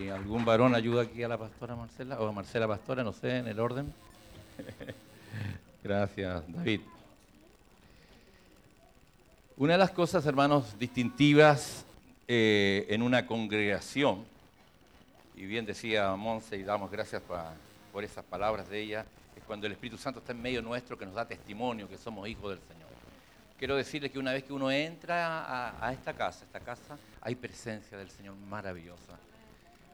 ¿Algún varón ayuda aquí a la pastora Marcela o a Marcela Pastora, no sé, en el orden? Gracias, David. Una de las cosas, hermanos, distintivas eh, en una congregación, y bien decía Monse, y damos gracias por esas palabras de ella, es cuando el Espíritu Santo está en medio nuestro, que nos da testimonio que somos hijos del Señor. Quiero decirles que una vez que uno entra a, a esta casa, esta casa, hay presencia del Señor maravillosa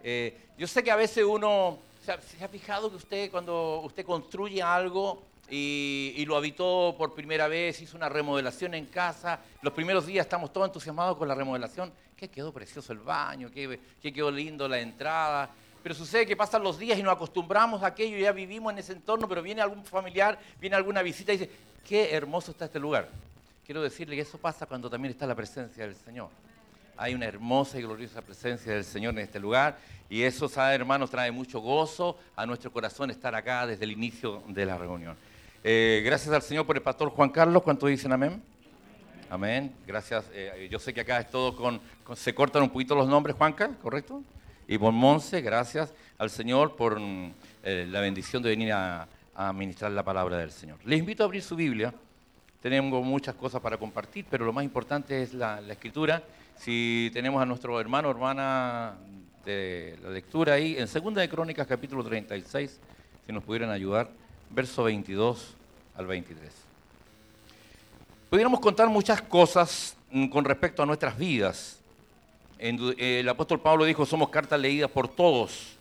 eh, yo sé que a veces uno, ¿se ha, fijado que usted cuando usted construye algo y, lo habitó por primera vez, hizo una remodelación en casa, los primeros días estamos todos entusiasmados con la remodelación, que quedó precioso el baño, que, quedó lindo la entrada, pero sucede que pasan los días y nos acostumbramos a aquello, ya vivimos en ese entorno, pero viene algún familiar, viene alguna visita y dice, qué hermoso está este lugar. Quiero decirle que eso pasa cuando también está la presencia del Señor. Hay una hermosa y gloriosa presencia del Señor en este lugar y eso, sabe, hermanos, trae mucho gozo a nuestro corazón estar acá desde el inicio de la reunión. Eh, gracias al Señor por el pastor Juan Carlos. ¿Cuánto dicen amén? Amén. Gracias. Eh, yo sé que acá es todo con, Se cortan un poquito los nombres, Juanca, ¿correcto? Y por Monse, gracias al Señor por mm, eh, la bendición de venir a, a ministrar la palabra del Señor. Les invito a abrir su Biblia. Tenemos muchas cosas para compartir, pero lo más importante es la, la escritura. Si tenemos a nuestro hermano hermana de la lectura ahí, en Segunda de Crónicas, capítulo 36, si nos pudieran ayudar, verso 22 al 23. Pudiéramos contar muchas cosas mm, con respecto a nuestras vidas. El apóstol Pablo dijo, somos cartas leídas por todos.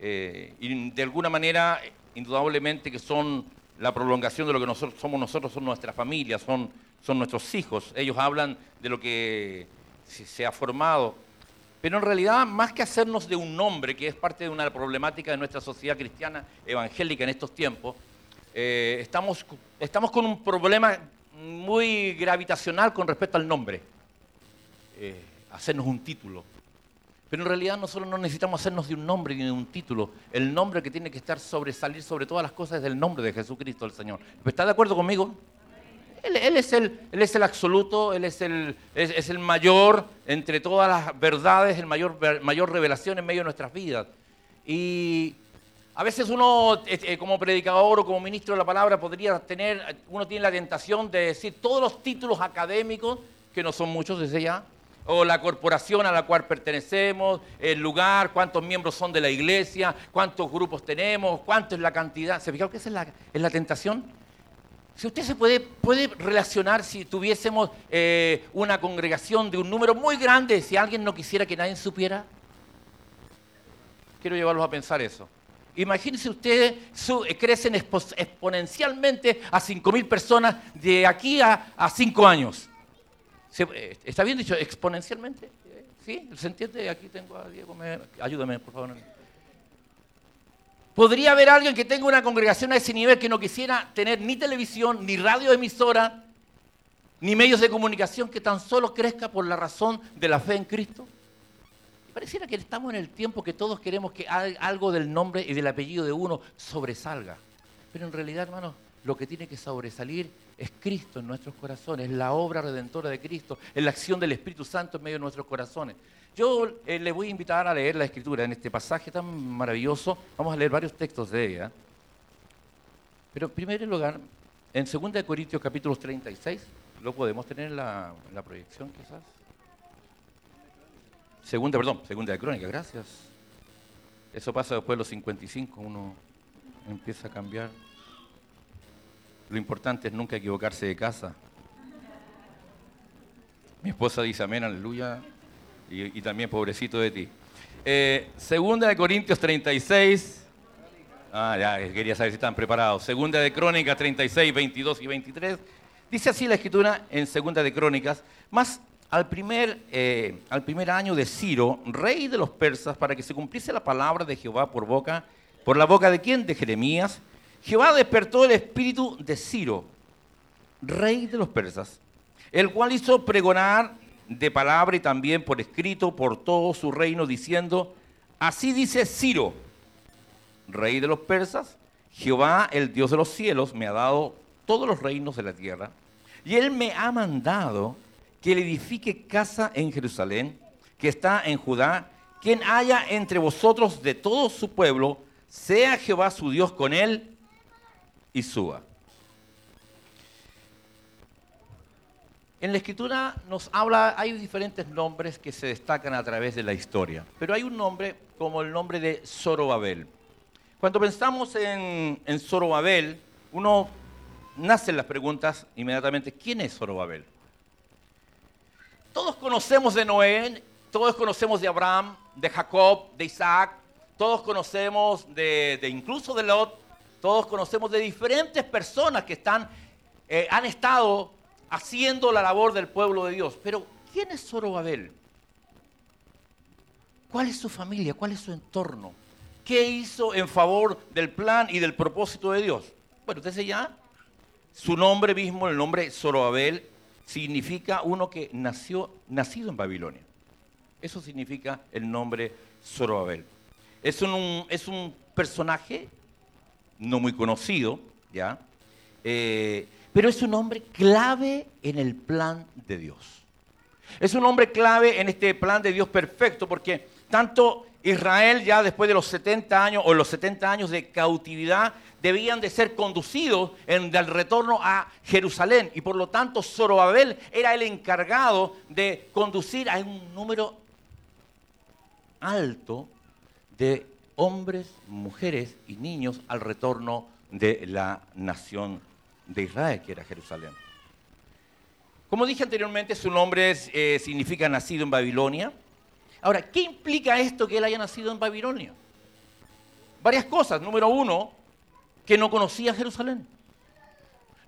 Eh, y de alguna manera, indudablemente que son la prolongación de lo que somos nosotros, son nuestras familias, son, son nuestros hijos. Ellos hablan de lo que se ha formado pero en realidad, más que hacernos de un nombre, que es parte de una problemática de nuestra sociedad cristiana evangélica en estos tiempos, eh, estamos, estamos con un problema muy gravitacional con respecto al nombre. Eh, hacernos un título. Pero en realidad nosotros no necesitamos hacernos de un nombre ni de un título. El nombre que tiene que estar sobresalir sobre todas las cosas es el nombre de Jesucristo el Señor. ¿Está de acuerdo conmigo? Él, es, el, absoluto, Él es el, mayor entre todas las verdades, el mayor, revelación en medio de nuestras vidas. Y a veces uno, eh, como predicador o como ministro de la palabra, podría tener, uno tiene la tentación de decir todos los títulos académicos, que no son muchos desde ya, o la corporación a la cual pertenecemos, el lugar, cuántos miembros son de la iglesia, cuántos grupos tenemos, cuánto es la cantidad. ¿Se fijaron que esa es la tentación? Si usted se puede, puede relacionar si tuviésemos eh, una congregación de un número muy grande, si alguien no quisiera que nadie supiera. Quiero llevarlos a pensar eso. Imagínense ustedes, crecen exponencialmente a 5.000 personas de aquí a, a 5 años. Eh, ¿Está bien dicho? ¿Exponencialmente? ¿Sí? ¿Se entiende? Aquí tengo a Diego. ayúdame, por favor. Podría haber alguien que tenga una congregación a ese nivel que no quisiera tener ni televisión, ni radio emisora, ni medios de comunicación que tan solo crezca por la razón de la fe en Cristo. Pareciera que estamos en el tiempo que todos queremos que algo del nombre y del apellido de uno sobresalga. Pero en realidad, hermanos, lo que tiene que sobresalir es Cristo en nuestros corazones, la obra redentora de Cristo, es la acción del Espíritu Santo en medio de nuestros corazones. Yo eh, les voy a invitar a leer la escritura en este pasaje tan maravilloso. Vamos a leer varios textos de ella. Pero en primer lugar, en 2 Corintios capítulo 36, lo podemos tener en la, proyección quizás. Segunda, perdón, segunda de crónica, gracias. Eso pasa después de los 55, uno empieza a cambiar. Lo importante es nunca equivocarse de casa. Mi esposa dice amén, aleluya y, también pobrecito de ti. Eh, segunda de Corintios 36. Ah, ya, quería saber si están preparados. Segunda de Crónicas 36, 22 y 23. Dice así la escritura en Segunda de Crónicas. Más al primer, eh, al primer año de Ciro, rey de los persas, para que se cumpliese la palabra de Jehová por boca, por la boca de quién? De Jeremías. Jehová despertó el espíritu de Ciro, rey de los persas, el cual hizo pregonar de palabra y también por escrito por todo su reino, diciendo, así dice Ciro, rey de los persas, Jehová, el Dios de los cielos, me ha dado todos los reinos de la tierra, y él me ha mandado que le edifique casa en Jerusalén, que está en Judá, quien haya entre vosotros de todo su pueblo, sea Jehová su Dios con él y suba. En la escritura nos habla, hay diferentes nombres que se destacan a través de la historia, pero hay un nombre como el nombre de Zorobabel. Cuando pensamos en, en Zorobabel, uno nacen las preguntas inmediatamente, ¿quién es Zorobabel? Todos conocemos de Noé, todos conocemos de Abraham, de Jacob, de Isaac, todos conocemos de, incluso de Lot, todos conocemos de diferentes personas que están, eh, han estado haciendo la labor del pueblo de Dios. Pero, ¿quién es Zorobabel? ¿Cuál es su familia? ¿Cuál es su entorno? ¿Qué hizo en favor del plan y del propósito de Dios? Bueno, entonces ya, su nombre mismo, el nombre Zorobabel, significa uno que nació, nacido en Babilonia. Eso significa el nombre Zorobabel. Es un, es un personaje no muy conocido, ¿ya? Eh, pero es un hombre clave en el plan de Dios. Es un hombre clave en este plan de Dios perfecto, porque tanto Israel ya después de los 70 años o los 70 años de cautividad debían de ser conducidos en el retorno a Jerusalén y por lo tanto Zorobabel era el encargado de conducir a un número alto de hombres, mujeres y niños al retorno de la nación de Israel, que era Jerusalén. Como dije anteriormente, su nombre eh, significa nacido en Babilonia. Ahora, ¿qué implica esto que él haya nacido en Babilonia? Varias cosas. Número uno, que no conocía Jerusalén.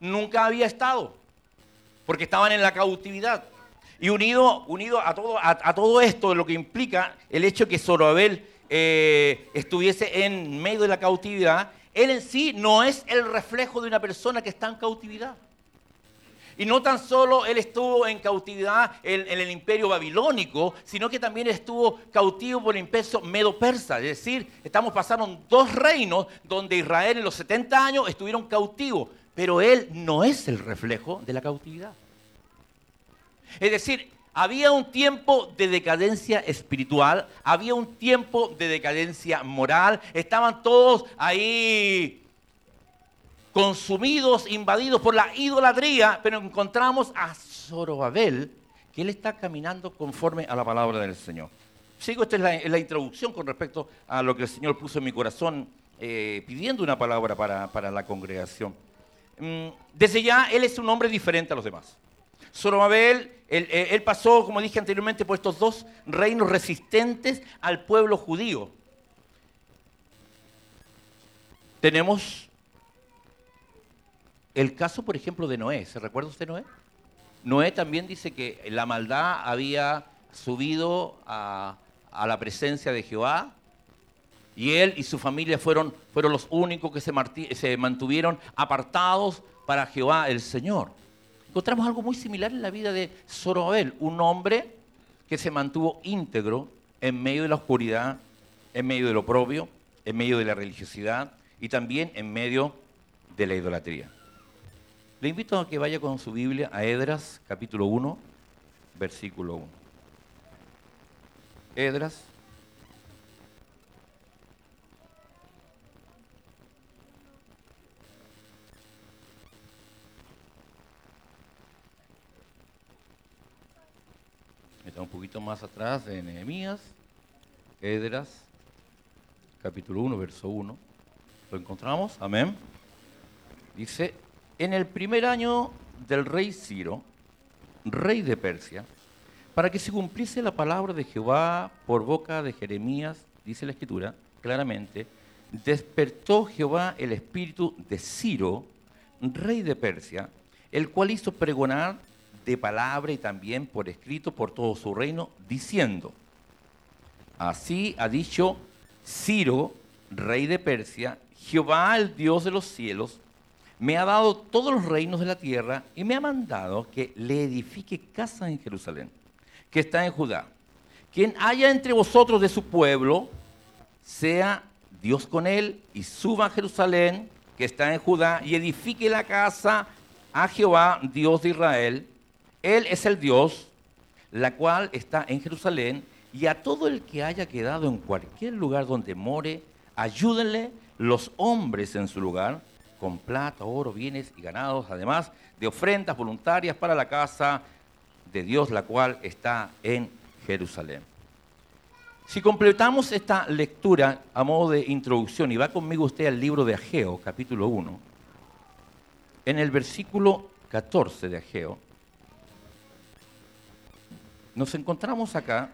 Nunca había estado, porque estaban en la cautividad. Y unido, unido a, todo, a, todo esto, lo que implica el hecho que Zorobabel eh, estuviese en medio de la cautividad, él en sí no es el reflejo de una persona que está en cautividad. Y no tan solo él estuvo en cautividad en, el imperio babilónico, sino que también estuvo cautivo por el imperio medo-persa. Es decir, estamos pasando dos reinos donde Israel en los 70 años estuvieron cautivos, pero él no es el reflejo de la cautividad. Es decir, había un tiempo de decadencia espiritual, había un tiempo de decadencia moral, estaban todos ahí consumidos, invadidos por la idolatría, pero encontramos a Zorobabel, que él está caminando conforme a la palabra del Señor. Sigo, esta es la, introducción con respecto a lo que el Señor puso en mi corazón, eh, pidiendo una palabra para, la congregación. Mm, desde ya, él es un hombre diferente a los demás. Zorobabel, él, eh, él pasó, como dije anteriormente, por estos dos reinos resistentes al pueblo judío. Tenemos el caso, por ejemplo, de Noé, ¿se recuerda usted Noé? Noé también dice que la maldad había subido a, la presencia de Jehová y él y su familia fueron, fueron los únicos que se, se mantuvieron apartados para Jehová el Señor. Encontramos algo muy similar en la vida de Zorobabel, un hombre que se mantuvo íntegro en medio de la oscuridad, en medio de lo propio, en medio de la religiosidad y también en medio de la idolatría. Le invito a que vaya con su Biblia a Edras, capítulo 1, versículo 1. Edras. Un poquito más atrás de Nehemías. Edras, capítulo 1, verso 1. ¿Lo encontramos? Amén. Dice, en el primer año del rey Ciro, rey de Persia, para que se cumpliese la palabra de Jehová por boca de Jeremías, dice la escritura claramente, despertó Jehová el espíritu de Ciro, rey de Persia, el cual hizo pregonar de palabra y también por escrito por todo su reino, diciendo, así ha dicho Ciro, rey de Persia, Jehová el Dios de los cielos, me ha dado todos los reinos de la tierra y me ha mandado que le edifique casa en Jerusalén, que está en Judá. Quien haya entre vosotros de su pueblo, sea Dios con él y suba a Jerusalén, que está en Judá, y edifique la casa a Jehová, Dios de Israel. Él es el Dios, la cual está en Jerusalén, y a todo el que haya quedado en cualquier lugar donde more, ayúdenle los hombres en su lugar, con plata, oro, bienes y ganados, además de ofrendas voluntarias para la casa de Dios, la cual está en Jerusalén. Si completamos esta lectura a modo de introducción, y va conmigo usted al libro de Ageo, capítulo 1, en el versículo 14 de Ageo, nos encontramos acá,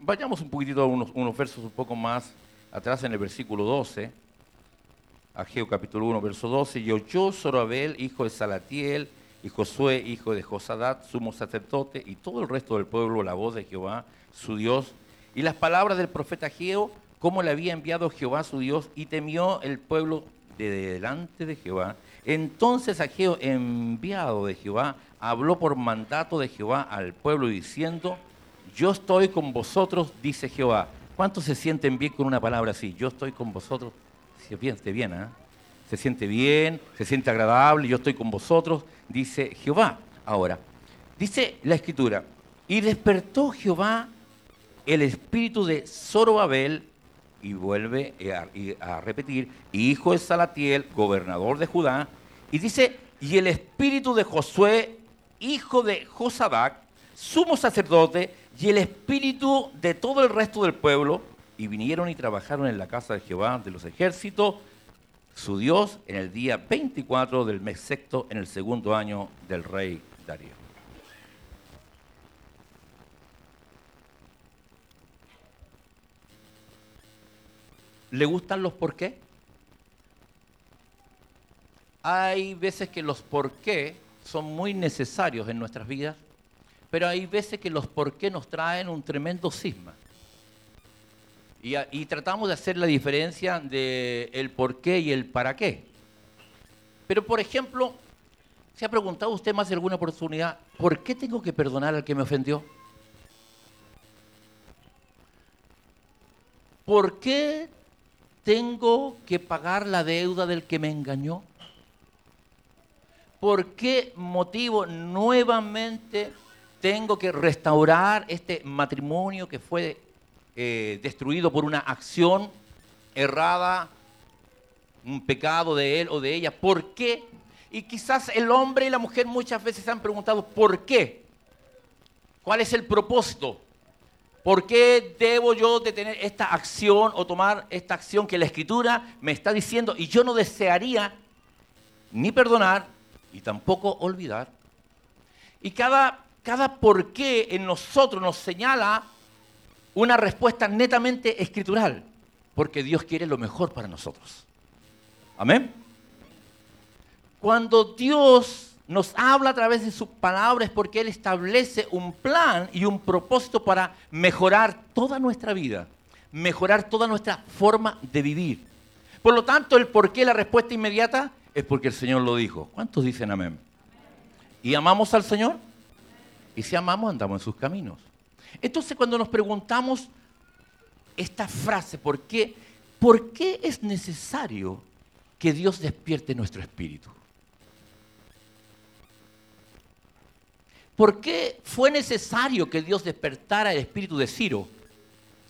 vayamos un poquitito a unos, versos un poco más atrás en el versículo 12, Ageo capítulo 1, verso 12, y oyó Zorobabel, hijo de Salatiel, y Josué, hijo de Josadat, sumo sacerdote, y todo el resto del pueblo, la voz de Jehová, su Dios, y las palabras del profeta Ageo, como le había enviado Jehová su Dios, y temió el pueblo de delante de Jehová. Entonces Ageo, enviado de Jehová, habló por mandato de Jehová al pueblo diciendo, yo estoy con vosotros, dice Jehová. ¿Cuántos se sienten bien con una palabra así? Yo estoy con vosotros. Se siente bien, ¿eh? Se siente bien, se siente agradable, yo estoy con vosotros, dice Jehová. Ahora, dice la escritura, y despertó Jehová el espíritu de Zorobabel, y vuelve a, repetir, hijo de Salatiel, gobernador de Judá, y dice, y el espíritu de Josué, hijo de Josadac, sumo sacerdote, y el espíritu de todo el resto del pueblo, y vinieron y trabajaron en la casa de Jehová de los ejércitos, su Dios, en el día 24 del mes sexto, en el segundo año del rey Darío. ¿Le gustan los por qué? Hay veces que los por qué son muy necesarios en nuestras vidas, pero hay veces que los por qué nos traen un tremendo cisma. Y, tratamos de hacer la diferencia de el por qué y el para qué. Pero, por ejemplo, ¿se ha preguntado usted más de alguna oportunidad, ¿por qué tengo que perdonar al que me ofendió? ¿Por qué tengo que pagar la deuda del que me engañó? ¿Por qué motivo nuevamente tengo que restaurar este matrimonio que fue eh, destruido por una acción errada, un pecado de él o de ella? ¿Por qué? Y quizás el hombre y la mujer muchas veces se han preguntado, ¿por qué? ¿Cuál es el propósito? ¿Por qué debo yo de tener esta acción o tomar esta acción que la escritura me está diciendo y yo no desearía ni perdonar y tampoco olvidar? Y cada, cada por qué en nosotros nos señala una respuesta netamente escritural, porque Dios quiere lo mejor para nosotros. Amén. Cuando Dios nos habla a través de sus palabras porque Él establece un plan y un propósito para mejorar toda nuestra vida, mejorar toda nuestra forma de vivir. Por lo tanto, el por qué, la respuesta inmediata, es porque el Señor lo dijo. ¿Cuántos dicen amén? ¿Y amamos al Señor? Y si amamos, andamos en sus caminos. Entonces, cuando nos preguntamos esta frase, ¿por qué? ¿Por qué es necesario que Dios despierte nuestro espíritu? ¿Por qué fue necesario que Dios despertara el espíritu de Ciro,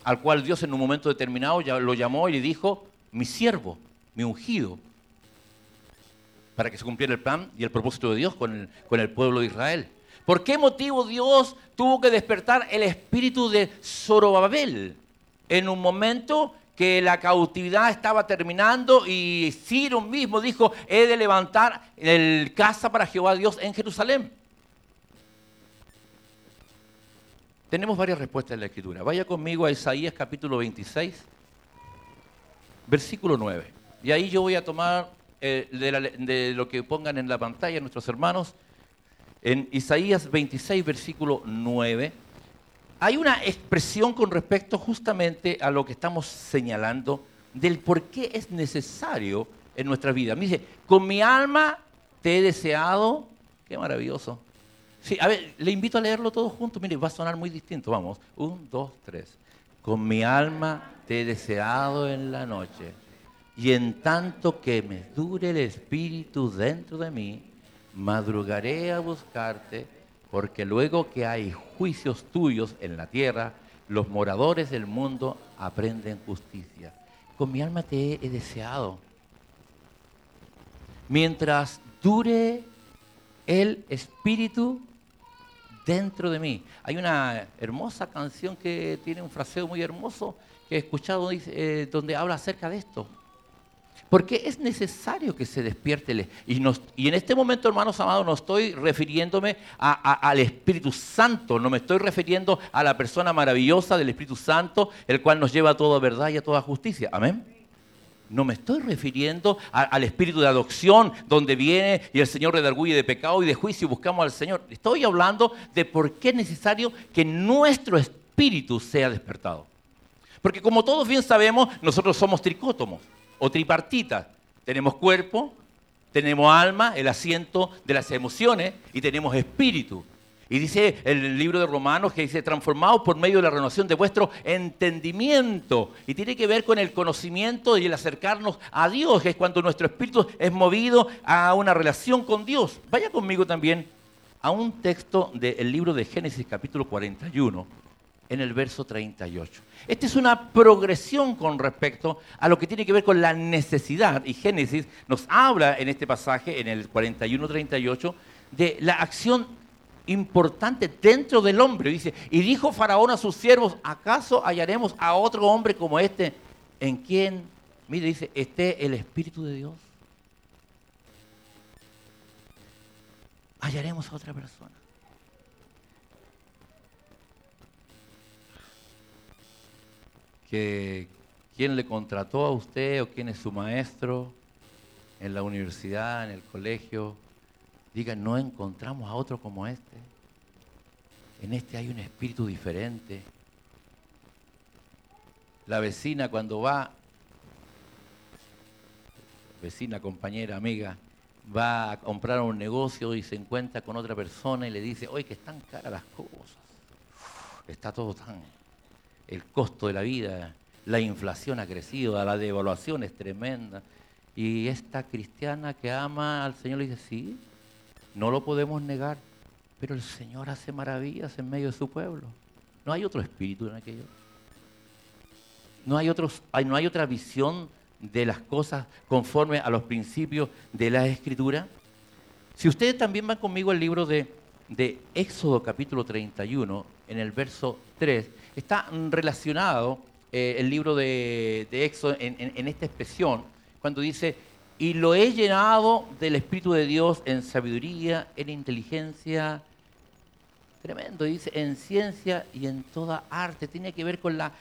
al cual Dios en un momento determinado lo llamó y le dijo, mi siervo, mi ungido, para que se cumpliera el plan y el propósito de Dios con el, pueblo de Israel? ¿Por qué motivo Dios tuvo que despertar el espíritu de Zorobabel en un momento que la cautividad estaba terminando y Ciro mismo dijo, he de levantar el casa para Jehová Dios en Jerusalén? Tenemos varias respuestas en la escritura. Vaya conmigo a Isaías capítulo 26, versículo 9. Y ahí yo voy a tomar eh, de, lo que pongan en la pantalla nuestros hermanos. En Isaías 26, versículo 9, hay una expresión con respecto justamente a lo que estamos señalando del por qué es necesario en nuestra vida. Me dice, con mi alma te he deseado, qué maravilloso, Sí, a ver, le invito a leerlo todo junto. Mire, va a sonar muy distinto. Vamos. Un, dos, tres. Con mi alma te he deseado en la noche. Y en tanto que me dure el espíritu dentro de mí, madrugaré a buscarte porque luego que hay juicios tuyos en la tierra, los moradores del mundo aprenden justicia. Con mi alma te he deseado. Mientras dure el Espíritu dentro de mí. Hay una hermosa canción que tiene un fraseo muy hermoso que he escuchado eh, donde habla acerca de esto. Porque es necesario que se despierte. Y, y en este momento, hermanos amados, no estoy refiriéndome al Espíritu Santo, no me estoy refiriendo a la persona maravillosa del Espíritu Santo, el cual nos lleva a toda verdad y a toda justicia. Amén. No me estoy refiriendo al espíritu de adopción, donde viene y el Señor redarguye de pecado y de juicio y buscamos al Señor. Estoy hablando de por qué es necesario que nuestro espíritu sea despertado. Porque como todos bien sabemos, nosotros somos tricótomos o tripartitas. Tenemos cuerpo, tenemos alma, el asiento de las emociones y tenemos espíritu. Y dice el libro de Romanos que dice, transformados por medio de la renovación de vuestro entendimiento. Y tiene que ver con el conocimiento y el acercarnos a Dios, que es cuando nuestro espíritu es movido a una relación con Dios. Vaya conmigo también a un texto del libro de Génesis capítulo 41, en el verso 38. Esta es una progresión con respecto a lo que tiene que ver con la necesidad. Y Génesis nos habla en este pasaje, en el 41-38, de la acción importante dentro del hombre. Dice, y dijo Faraón a sus siervos, ¿acaso hallaremos a otro hombre como este en quien, mire, dice, esté el Espíritu de Dios? Hallaremos a otra persona. Que quién le contrató a usted o quién es su maestro en la universidad, en el colegio, Diga, no encontramos a otro como este. En este hay un espíritu diferente. La vecina cuando va, vecina, compañera, amiga, va a comprar un negocio y se encuentra con otra persona y le dice, oye, que están caras las cosas. Está todo tan... El costo de la vida, la inflación ha crecido, la devaluación es tremenda. Y esta cristiana que ama al Señor le dice, sí, no lo podemos negar, pero el Señor hace maravillas en medio de su pueblo. No hay otro espíritu en aquello. No hay, otros, no hay otra visión de las cosas conforme a los principios de la Escritura. Si ustedes también van conmigo al libro de, Éxodo capítulo 31, en el verso 3, está relacionado eh, el libro de, Éxodo en esta expresión, cuando dice, y lo he llenado del Espíritu de Dios en sabiduría, en inteligencia, tremendo, dice, en ciencia y en toda arte. Tiene que ver con la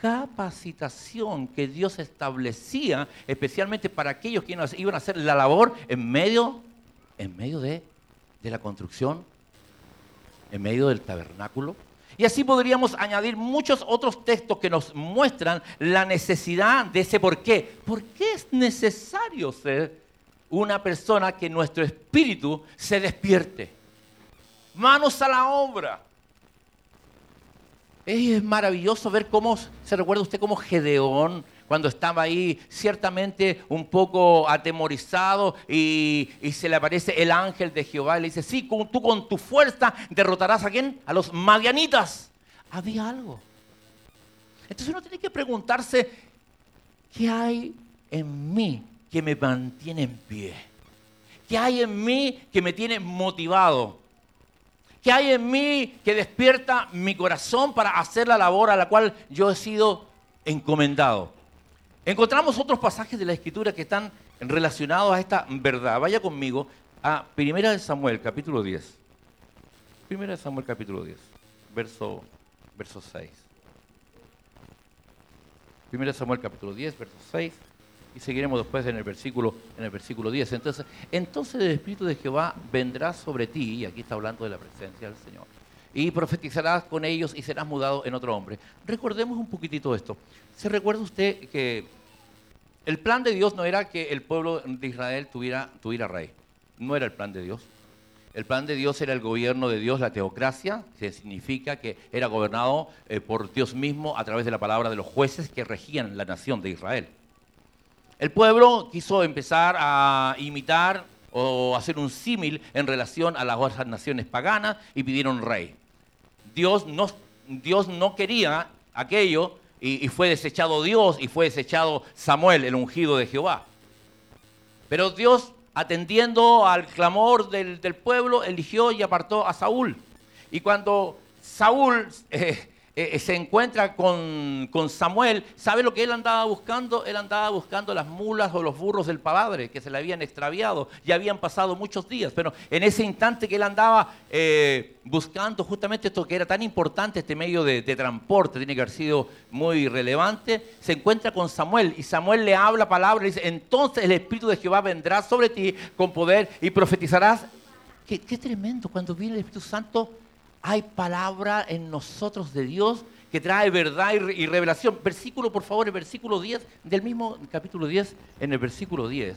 capacitación que Dios establecía, especialmente para aquellos que iban a hacer la labor en medio, en medio de, de la construcción, en medio del tabernáculo, y así podríamos añadir muchos otros textos que nos muestran la necesidad de ese por qué. ¿Por qué es necesario ser una persona que nuestro espíritu se despierte? Manos a la obra. Es maravilloso ver cómo, se recuerda usted como Gedeón, cuando estaba ahí ciertamente un poco atemorizado y, se le aparece el ángel de Jehová y le dice, sí, tú con tu fuerza derrotarás a quién? A los madianitas. Había algo. Entonces uno tiene que preguntarse, ¿qué hay en mí que me mantiene en pie? ¿Qué hay en mí que me tiene motivado? ¿Qué hay en mí que despierta mi corazón para hacer la labor a la cual yo he sido encomendado? Encontramos otros pasajes de la Escritura que están relacionados a esta verdad. Vaya conmigo a 1 Samuel, capítulo 10. 1 Samuel, capítulo 10, verso, verso 6. 1 Samuel, capítulo 10, verso 6. Y seguiremos después en el versículo, en el versículo 10. Entonces, entonces el Espíritu de Jehová vendrá sobre ti, y aquí está hablando de la presencia del Señor y profetizarás con ellos y serás mudado en otro hombre. Recordemos un poquitito esto. ¿Se recuerda usted que el plan de Dios no era que el pueblo de Israel tuviera, tuviera rey? No era el plan de Dios. El plan de Dios era el gobierno de Dios, la teocracia, que significa que era gobernado eh, por Dios mismo a través de la palabra de los jueces que regían la nación de Israel. El pueblo quiso empezar a imitar o hacer un símil en relación a las otras naciones paganas y pidieron rey. Dios no, Dios no quería aquello y, fue desechado Dios y fue desechado Samuel, el ungido de Jehová. Pero Dios, atendiendo al clamor del, pueblo, eligió y apartó a Saúl. Y cuando Saúl eh, eh, eh, se encuentra con, Samuel, ¿sabe lo que él andaba buscando? Él andaba buscando las mulas o los burros del padre que se le habían extraviado. Ya habían pasado muchos días, pero en ese instante que él andaba eh, buscando justamente esto que era tan importante, este medio de, transporte, tiene que haber sido muy relevante, se encuentra con Samuel y Samuel le habla palabras dice, entonces el Espíritu de Jehová vendrá sobre ti con poder y profetizarás. Qué tremendo, cuando viene el Espíritu Santo hay palabra en nosotros de Dios que trae verdad y, revelación. Versículo, por favor, el versículo 10, del mismo capítulo 10, en el versículo 10.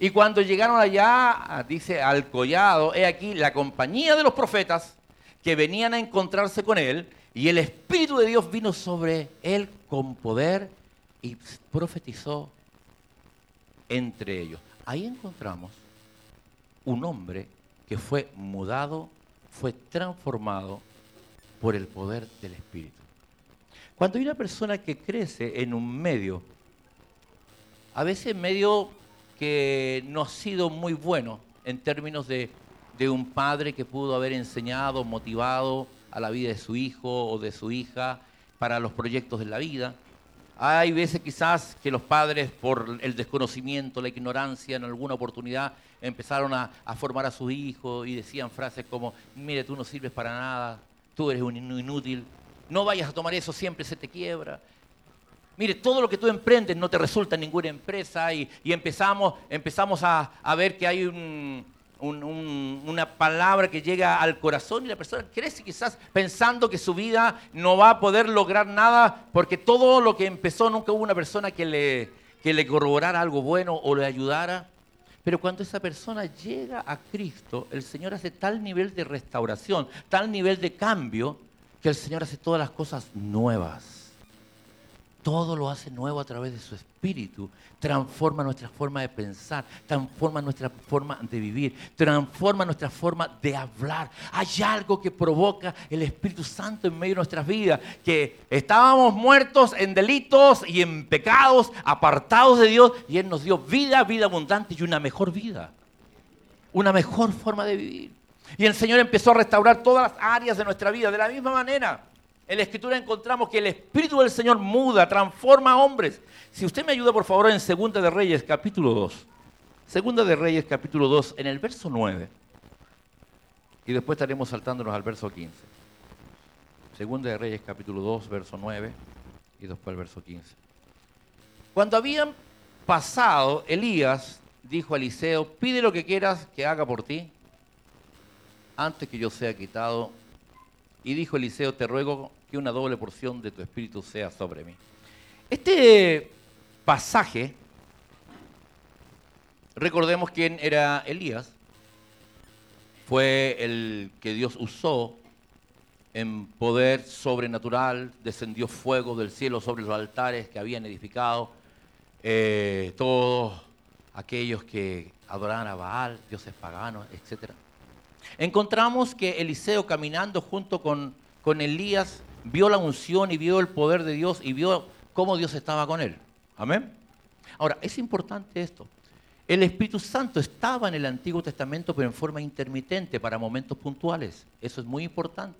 Y cuando llegaron allá, dice, al collado, he aquí la compañía de los profetas que venían a encontrarse con él, y el Espíritu de Dios vino sobre él con poder y profetizó entre ellos. Ahí encontramos un hombre que fue mudado fue transformado por el poder del Espíritu. Cuando hay una persona que crece en un medio, a veces medio que no ha sido muy bueno en términos de, un padre que pudo haber enseñado, motivado a la vida de su hijo o de su hija para los proyectos de la vida, hay veces quizás que los padres, por el desconocimiento, la ignorancia, en alguna oportunidad empezaron a, formar a sus hijos y decían frases como, mire, tú no sirves para nada, tú eres un inútil, no vayas a tomar eso, siempre se te quiebra. Mire, todo lo que tú emprendes no te resulta en ninguna empresa y, empezamos, empezamos a ver que hay un, una palabra que llega al corazón y la persona crece quizás pensando que su vida no va a poder lograr nada porque todo lo que empezó nunca hubo una persona que le, que le corroborara algo bueno o le ayudara. Pero cuando esa persona llega a Cristo, el Señor hace tal nivel de restauración, tal nivel de cambio, que el Señor hace todas las cosas nuevas todo lo hace nuevo a través de su espíritu. Transforma nuestra forma de pensar, transforma nuestra forma de vivir, transforma nuestra forma de hablar. Hay algo que provoca el Espíritu Santo en medio de nuestras vidas, que estábamos muertos en delitos y en pecados, apartados de Dios, y Él nos dio vida, vida abundante y una mejor vida, una mejor forma de vivir. Y el Señor empezó a restaurar todas las áreas de nuestra vida de la misma manera. En la escritura encontramos que el Espíritu del Señor muda, transforma a hombres. Si usted me ayuda, por favor, en Segunda de Reyes, capítulo 2. Segunda de Reyes, capítulo 2, en el verso 9. Y después estaremos saltándonos al verso 15. Segunda de Reyes, capítulo 2, verso 9. Y después el verso 15. Cuando habían pasado, Elías dijo a Eliseo, pide lo que quieras que haga por ti, antes que yo sea quitado. Y dijo Eliseo, te ruego que una doble porción de tu espíritu sea sobre mí. Este pasaje, recordemos quién era Elías, fue el que Dios usó en poder sobrenatural, descendió fuego del cielo sobre los altares que habían edificado eh, todos aquellos que adoraban a Baal, dioses paganos, etc. Encontramos que Eliseo caminando junto con con Elías vio la unción y vio el poder de Dios y vio cómo Dios estaba con él. Amén. Ahora, es importante esto. El Espíritu Santo estaba en el Antiguo Testamento, pero en forma intermitente para momentos puntuales. Eso es muy importante.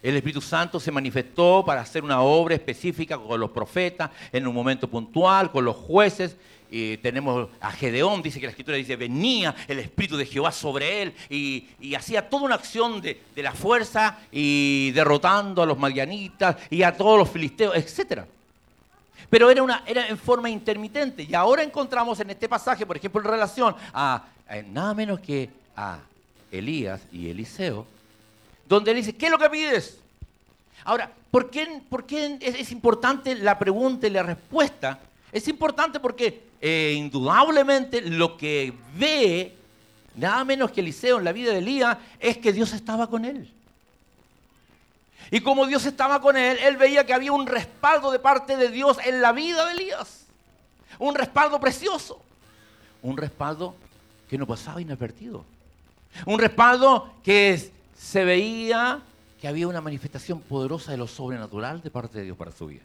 El Espíritu Santo se manifestó para hacer una obra específica con los profetas en un momento puntual, con los jueces, y tenemos a Gedeón, dice que la escritura dice, venía el Espíritu de Jehová sobre él y, hacía toda una acción de, la fuerza y derrotando a los madianitas y a todos los filisteos, etc. Pero era, una, era en forma intermitente. Y ahora encontramos en este pasaje, por ejemplo, en relación a, nada menos que a Elías y Eliseo, donde él dice, ¿qué es lo que pides? Ahora, ¿por qué, por qué es importante la pregunta y la respuesta? Es importante porque eh, indudablemente lo que ve, nada menos que Eliseo en la vida de Elías, es que Dios estaba con él. Y como Dios estaba con él, él veía que había un respaldo de parte de Dios en la vida de Elías. Un respaldo precioso. Un respaldo que no pasaba inadvertido. Un respaldo que se veía que había una manifestación poderosa de lo sobrenatural de parte de Dios para su vida.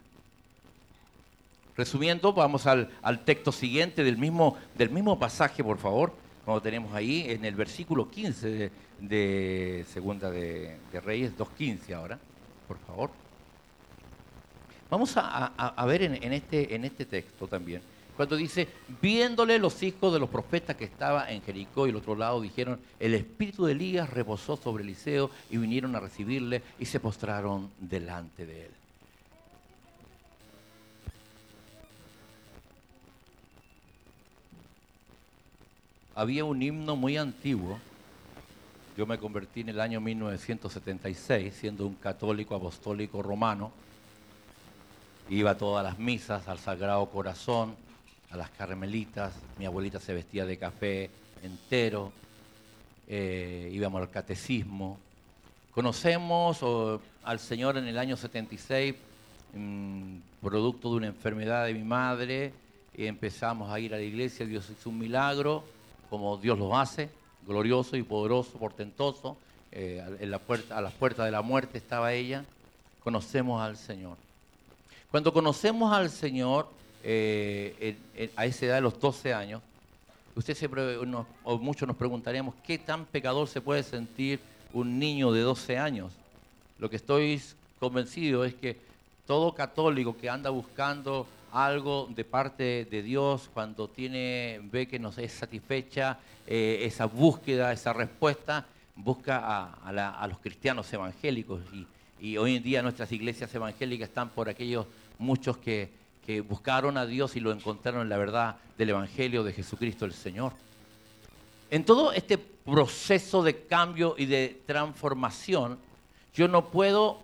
Resumiendo, vamos al, texto siguiente del mismo, del mismo pasaje, por favor, como tenemos ahí en el versículo 15 de, Segunda de, Reyes, 2.15 ahora, por favor. Vamos a, ver en, este, en este texto también, cuando dice, viéndole los hijos de los profetas que estaban en Jericó y el otro lado, dijeron, el espíritu de Elías reposó sobre Eliseo y vinieron a recibirle y se postraron delante de él. Había un himno muy antiguo. Yo me convertí en el año 1976, siendo un católico apostólico romano. Iba a todas las misas, al Sagrado Corazón, a las Carmelitas. Mi abuelita se vestía de café entero. Eh, íbamos al catecismo. Conocemos al Señor en el año 76, mm, producto de una enfermedad de mi madre, y empezamos a ir a la iglesia. Dios hizo un milagro como Dios lo hace, glorioso y poderoso, portentoso. Eh, en a las puertas de la muerte estaba ella. Conocemos al Señor. Cuando conocemos al Señor, eh, a esa edad de los 12 años, usted siempre, o muchos nos preguntaremos, ¿qué tan pecador se puede sentir un niño de 12 años? Lo que estoy convencido es que todo católico que anda buscando algo de parte de Dios cuando tiene, ve que nos es satisfecha eh, esa búsqueda, esa respuesta, busca a, los cristianos evangélicos. Y, hoy en día nuestras iglesias evangélicas están por aquellos muchos que, que buscaron a Dios y lo encontraron en la verdad del Evangelio de Jesucristo el Señor. En todo este proceso de cambio y de transformación, yo no puedo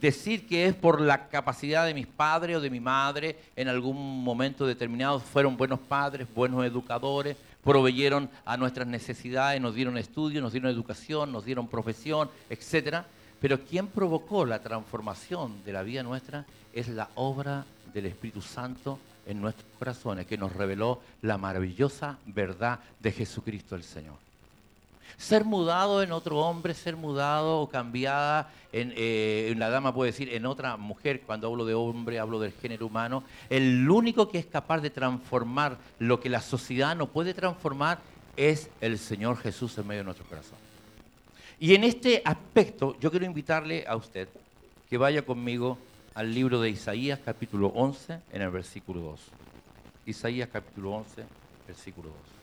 decir que es por la capacidad de mis padres o de mi madre en algún momento determinado. Fueron buenos padres, buenos educadores, proveyeron a nuestras necesidades, nos dieron estudio, nos dieron educación, nos dieron profesión, etc. Pero quien provocó la transformación de la vida nuestra es la obra del Espíritu Santo en nuestros corazones, que nos reveló la maravillosa verdad de Jesucristo el Señor. Ser mudado en otro hombre, ser mudado o cambiada en, eh, la dama puede decir en otra mujer, cuando hablo de hombre hablo del género humano, el único que es capaz de transformar lo que la sociedad no puede transformar es el Señor Jesús en medio de nuestro corazón. Y en este aspecto yo quiero invitarle a usted que vaya conmigo al libro de Isaías capítulo 11 en el versículo 2. Isaías capítulo 11, versículo 2.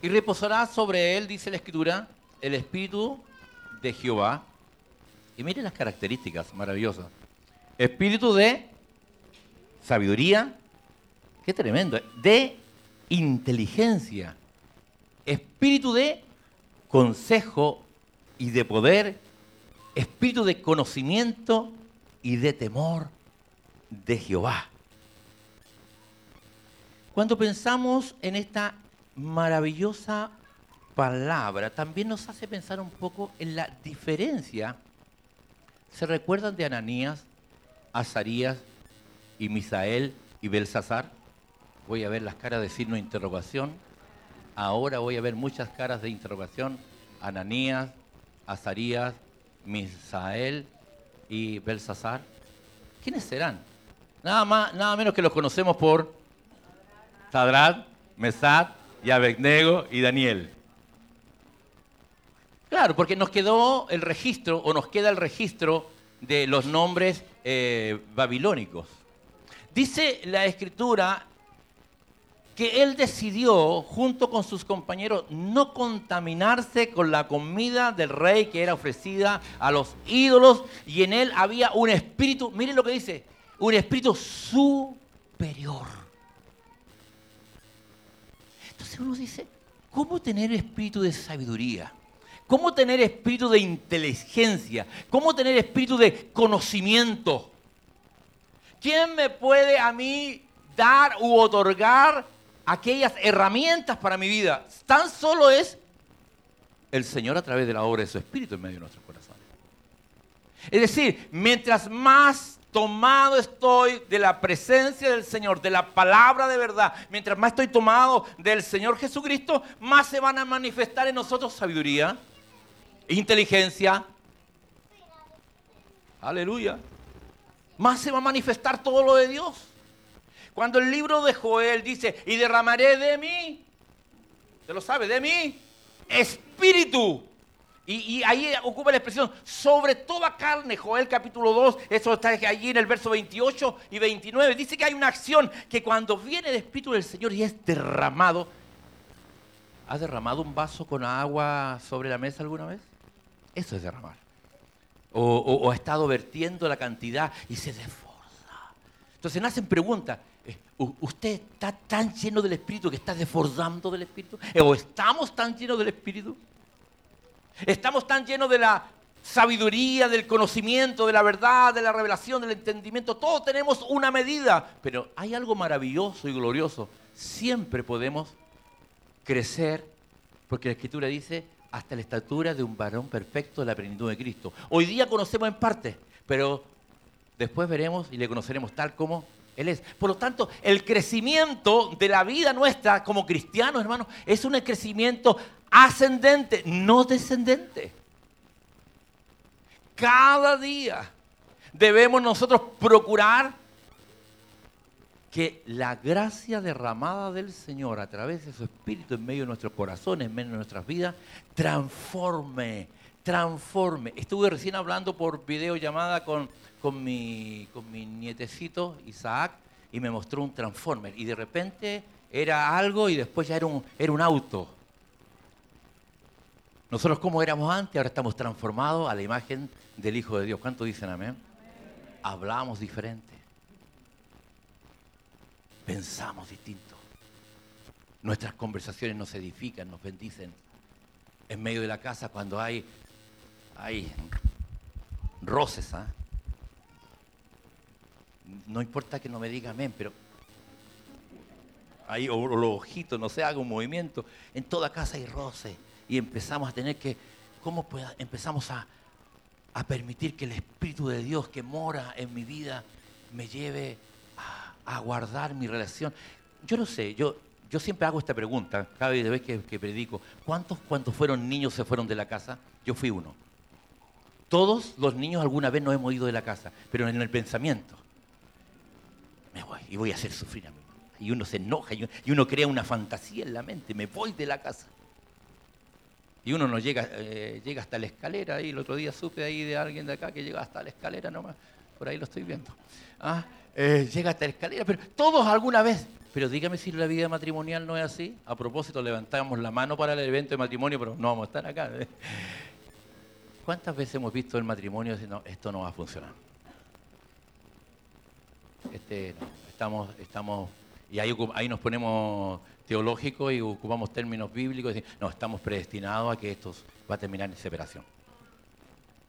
Y reposará sobre él, dice la escritura, el espíritu de Jehová. Y miren las características maravillosas. Espíritu de sabiduría, qué tremendo, ¿eh? de inteligencia, espíritu de consejo y de poder, espíritu de conocimiento y de temor de Jehová. Cuando pensamos en esta maravillosa palabra también nos hace pensar un poco en la diferencia. ¿Se recuerdan de Ananías, Azarías y Misael y Belsasar? Voy a ver las caras de signo de interrogación. Ahora voy a ver muchas caras de interrogación. Ananías, Azarías, Misael y Belsasar. ¿Quiénes serán? Nada, más, nada menos que los conocemos por Sadrat, Mesad y Abednego y Daniel. Claro, porque nos quedó el registro, o nos queda el registro de los nombres eh, babilónicos. Dice la escritura que él decidió, junto con sus compañeros, no contaminarse con la comida del rey que era ofrecida a los ídolos, y en él había un espíritu, miren lo que dice, un espíritu superior uno dice, ¿cómo tener espíritu de sabiduría? ¿Cómo tener espíritu de inteligencia? ¿Cómo tener espíritu de conocimiento? ¿Quién me puede a mí dar u otorgar aquellas herramientas para mi vida? Tan solo es el Señor a través de la obra de su espíritu en medio de nuestros corazones. Es decir, mientras más tomado estoy de la presencia del Señor, de la palabra de verdad, mientras más estoy tomado del Señor Jesucristo, más se van a manifestar en nosotros sabiduría, inteligencia. Aleluya. Más se va a manifestar todo lo de Dios. Cuando el libro de Joel dice, y derramaré de mí, ¿se lo sabe? De mí, espíritu y, ahí ocupa la expresión sobre toda carne, Joel capítulo 2, eso está allí en el verso 28 y 29. Dice que hay una acción que cuando viene el Espíritu del Señor y es derramado, ¿has derramado un vaso con agua sobre la mesa alguna vez? Eso es derramar. O, ha estado vertiendo la cantidad y se desborda. Entonces nacen preguntas. Eh, ¿Usted está tan lleno del Espíritu que está desbordando del Espíritu? ¿O estamos tan llenos del Espíritu? Estamos tan llenos de la sabiduría, del conocimiento, de la verdad, de la revelación, del entendimiento. Todos tenemos una medida, pero hay algo maravilloso y glorioso. Siempre podemos crecer, porque la Escritura dice, hasta la estatura de un varón perfecto de la plenitud de Cristo. Hoy día conocemos en parte, pero después veremos y le conoceremos tal como Él es. Por lo tanto, el crecimiento de la vida nuestra como cristianos, hermanos, es un crecimiento ascendente, no descendente. Cada día debemos nosotros procurar que la gracia derramada del Señor a través de su Espíritu en medio de nuestros corazones, en medio de nuestras vidas, transforme, transforme. Estuve recién hablando por videollamada con, con, mi, con mi nietecito Isaac y me mostró un transformer y de repente era algo y después ya era un, era un auto. Nosotros como éramos antes, ahora estamos transformados a la imagen del Hijo de Dios. ¿Cuánto dicen amén? Hablamos diferente. Pensamos distinto. Nuestras conversaciones nos edifican, nos bendicen. En medio de la casa cuando hay, hay roces, ¿ah? No importa que no me diga amén, pero ahí o los ojitos, no sé, haga un movimiento. En toda casa hay roces y empezamos a tener que, ¿cómo empezamos a, permitir que el Espíritu de Dios que mora en mi vida me lleve a, guardar mi relación? Yo no sé, yo, siempre hago esta pregunta cada vez que, que predico. ¿Cuántos, ¿Cuántos fueron niños se fueron de la casa? Yo fui uno. Todos los niños alguna vez nos hemos ido de la casa, pero en el pensamiento. Me voy y voy a hacer sufrir a mí. Y uno se enoja y uno crea una fantasía en la mente. Me voy de la casa. Y uno no llega, eh, llega hasta la escalera, y el otro día supe ahí de alguien de acá que llega hasta la escalera nomás, por ahí lo estoy viendo. Ah, eh, llega hasta la escalera, pero todos alguna vez. Pero dígame si la vida matrimonial no es así. A propósito, levantamos la mano para el evento de matrimonio, pero no vamos a estar acá. ¿Cuántas veces hemos visto el matrimonio diciendo, esto no va a funcionar? Este, estamos, estamos, y ahí, nos ponemos teológico y ocupamos términos bíblicos y no, estamos predestinados a que esto va a terminar en separación.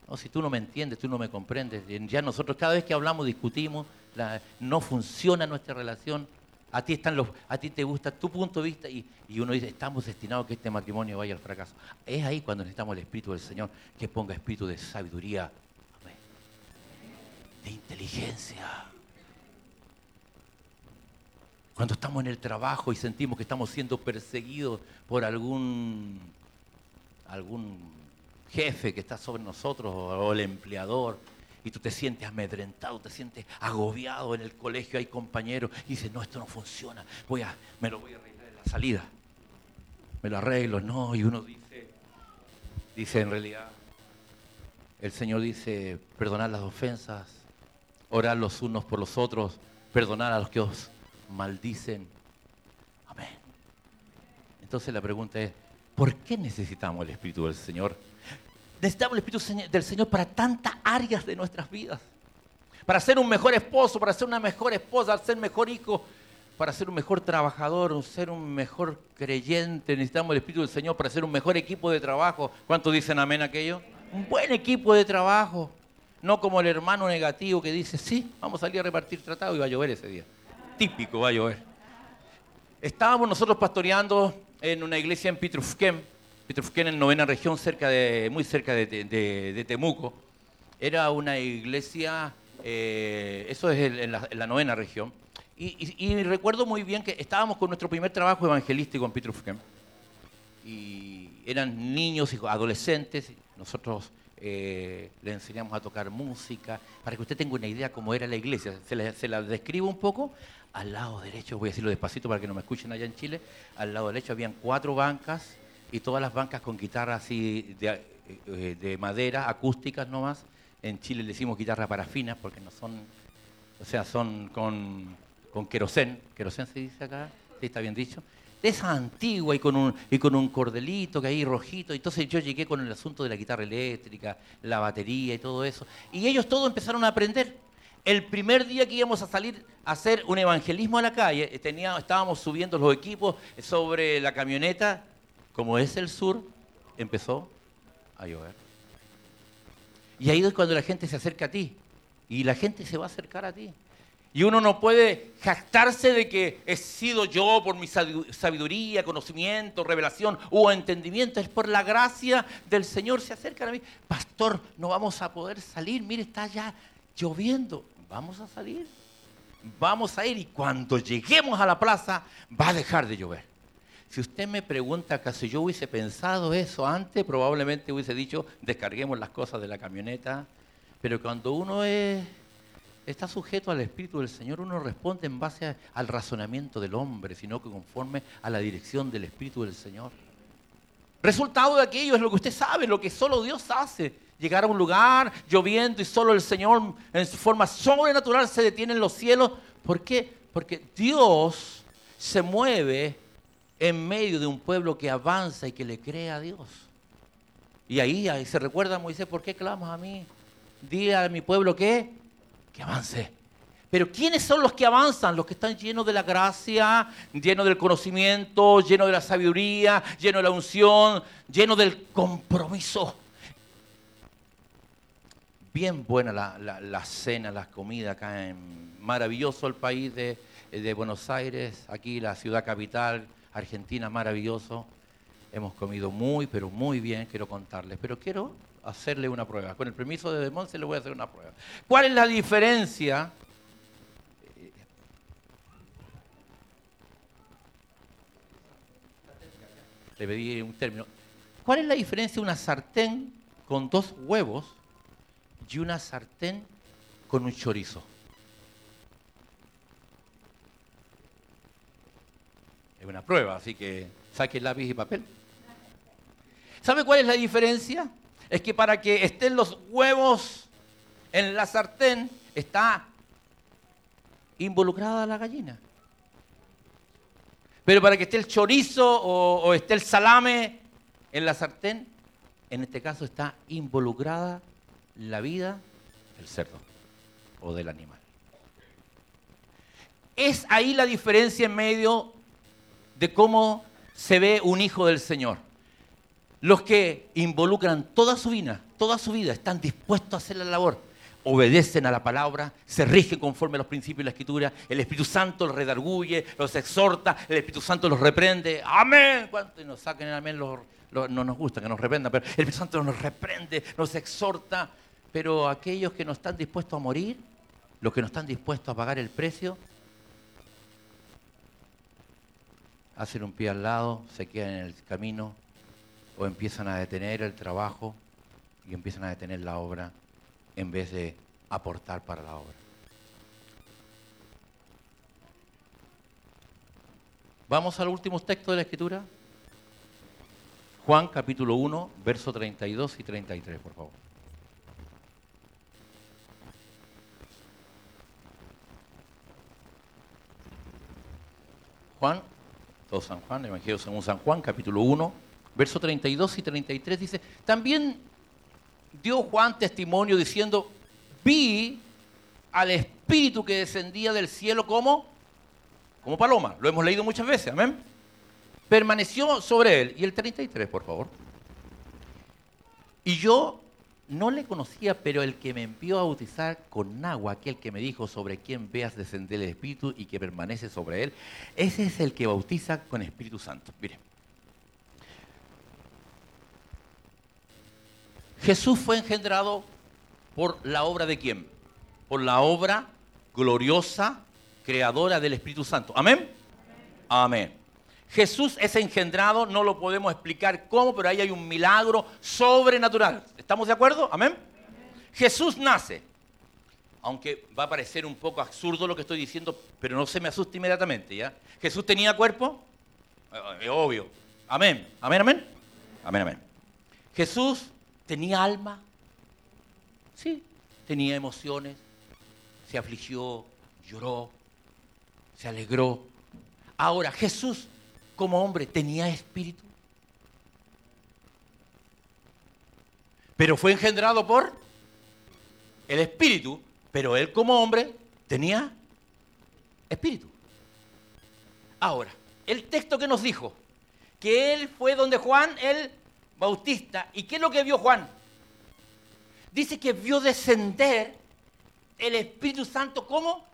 No, si tú no me entiendes, tú no me comprendes, ya nosotros cada vez que hablamos, discutimos, no funciona nuestra relación, a ti, te gusta tu punto de vista y, y, uno dice, estamos destinados a que este matrimonio vaya al fracaso. Es ahí cuando necesitamos el Espíritu del Señor que ponga espíritu de sabiduría, de inteligencia cuando estamos en el trabajo y sentimos que estamos siendo perseguidos por algún, algún jefe que está sobre nosotros o el empleador, y tú te sientes amedrentado, te sientes agobiado en el colegio, hay compañeros, y dices, no, esto no funciona, voy a, me lo voy a arreglar en la salida. Me lo arreglo, no, y uno dice, dice en realidad, el Señor dice, perdonar las ofensas, orar los unos por los otros, perdonar a los que os maldicen. Amén. Entonces la pregunta es, ¿por qué necesitamos el Espíritu del Señor? Necesitamos el Espíritu del Señor para tantas áreas de nuestras vidas. Para ser un mejor esposo, para ser una mejor esposa, para ser mejor hijo, para ser un mejor trabajador, ser un mejor creyente. Necesitamos el Espíritu del Señor para ser un mejor equipo de trabajo. ¿Cuántos dicen amén aquello? Un buen equipo de trabajo. No como el hermano negativo que dice, sí, vamos a salir a repartir tratado y va a llover ese día típico va a llover. Estábamos nosotros pastoreando en una iglesia en Pitrufquén, Pitrufquén en novena región, cerca de, muy cerca de, Temuco. Era una iglesia, eh, eso es en la, novena región. Y, recuerdo muy bien que estábamos con nuestro primer trabajo evangelístico en Petrufkem. Y eran niños y adolescentes. Nosotros eh, le enseñamos a tocar música, para que usted tenga una idea cómo era la iglesia. Se la, describo un poco. Al lado derecho, voy a decirlo despacito para que no me escuchen allá en Chile, al lado derecho habían cuatro bancas y todas las bancas con guitarras así de, eh, de madera, acústicas nomás. En Chile le decimos guitarra parafina porque no son, o sea, son con, con querosén. ¿Querosén se dice acá? Sí, está bien dicho de esa antigua y con, un, y con un cordelito que ahí rojito. Entonces yo llegué con el asunto de la guitarra eléctrica, la batería y todo eso. Y ellos todos empezaron a aprender. El primer día que íbamos a salir a hacer un evangelismo a la calle, eh, tenía, estábamos subiendo los equipos sobre la camioneta. Como es el sur, empezó a llover. Y ahí es cuando la gente se acerca a ti. Y la gente se va a acercar a ti. Y uno no puede jactarse de que he sido yo por mi sabiduría, conocimiento, revelación o entendimiento. Es por la gracia del Señor. Se acercan a mí. Pastor, no vamos a poder salir. Mire, está ya lloviendo. Vamos a salir. Vamos a ir. Y cuando lleguemos a la plaza, va a dejar de llover. Si usted me pregunta acaso yo hubiese pensado eso antes, probablemente hubiese dicho, descarguemos las cosas de la camioneta. Pero cuando uno es está sujeto al Espíritu del Señor, uno responde en base al razonamiento del hombre, sino que conforme a la dirección del Espíritu del Señor. Resultado de aquello es lo que usted sabe, lo que solo Dios hace. Llegar a un lugar lloviendo y solo el Señor en su forma sobrenatural se detiene en los cielos. ¿Por qué? Porque Dios se mueve en medio de un pueblo que avanza y que le cree a Dios. Y ahí, ahí se recuerda a Moisés, ¿por qué clamas a mí? Dile a mi pueblo que que avance. Pero ¿quiénes son los que avanzan? Los que están llenos de la gracia, llenos del conocimiento, llenos de la sabiduría, llenos de la unción, llenos del compromiso. Bien buena la, cena, la comida acá en maravilloso el país de, de Buenos Aires, aquí la ciudad capital, Argentina, maravilloso. Hemos comido muy, pero muy bien, quiero contarles. Pero quiero hacerle una prueba. Con el permiso de Monse le voy a hacer una prueba. ¿Cuál es la diferencia? Le pedí un término. ¿Cuál es la diferencia de una sartén con dos huevos y una sartén con un chorizo? Es una prueba, así que saque lápiz y papel. ¿Sabe cuál es la diferencia? es que para que estén los huevos en la sartén está involucrada la gallina. Pero para que esté el chorizo o, esté el salame en la sartén, en este caso está involucrada la vida del cerdo o del animal. Es ahí la diferencia en medio de cómo se ve un hijo del Señor. Los que involucran toda su vida, toda su vida, están dispuestos a hacer la labor, obedecen a la palabra, se rigen conforme a los principios de la Escritura, el Espíritu Santo los redarguye, los exhorta, el Espíritu Santo los reprende. Amén. ¿Cuánto nos saquen el amén? no nos gusta que nos reprendan, pero el Espíritu Santo nos reprende, nos exhorta. Pero aquellos que no están dispuestos a morir, los que no están dispuestos a pagar el precio, hacen un pie al lado, se quedan en el camino o empiezan a detener el trabajo y empiezan a detener la obra en vez de aportar para la obra. Vamos al último texto de la Escritura. Juan capítulo 1, verso 32 y 33, por favor. Juan, todo San Juan, Evangelio según San Juan, capítulo 1, verso 32 y 33 dice, también dio Juan testimonio diciendo, vi al Espíritu que descendía del cielo como, como paloma. Lo hemos leído muchas veces, amén. Permaneció sobre él. Y el 33, por favor. Y yo no le conocía, pero el que me envió a bautizar con agua, aquel que me dijo sobre quién veas descender el Espíritu y que permanece sobre él, ese es el que bautiza con Espíritu Santo. Miren. Jesús fue engendrado ¿Por la obra de quién? Por la obra gloriosa, creadora del Espíritu Santo. ¿Amén? Amén. Jesús es engendrado, no lo podemos explicar cómo, pero ahí hay un milagro sobrenatural. ¿Estamos de acuerdo? Amén. Jesús nace. Aunque va a parecer un poco absurdo lo que estoy diciendo, pero no se me asuste inmediatamente, ¿ya? Jesús tenía cuerpo, eh, es obvio. Amén. Amén, amén. Amén, amén. Jesús tenía alma. Sí, tenía emociones. Se afligió, lloró, se alegró. Ahora, Jesús como hombre tenía espíritu. Pero fue engendrado por el espíritu, pero él como hombre tenía espíritu. Ahora, el texto que nos dijo, que él fue donde Juan el Bautista, ¿y qué es lo que vio Juan? Dice que vio descender el Espíritu Santo como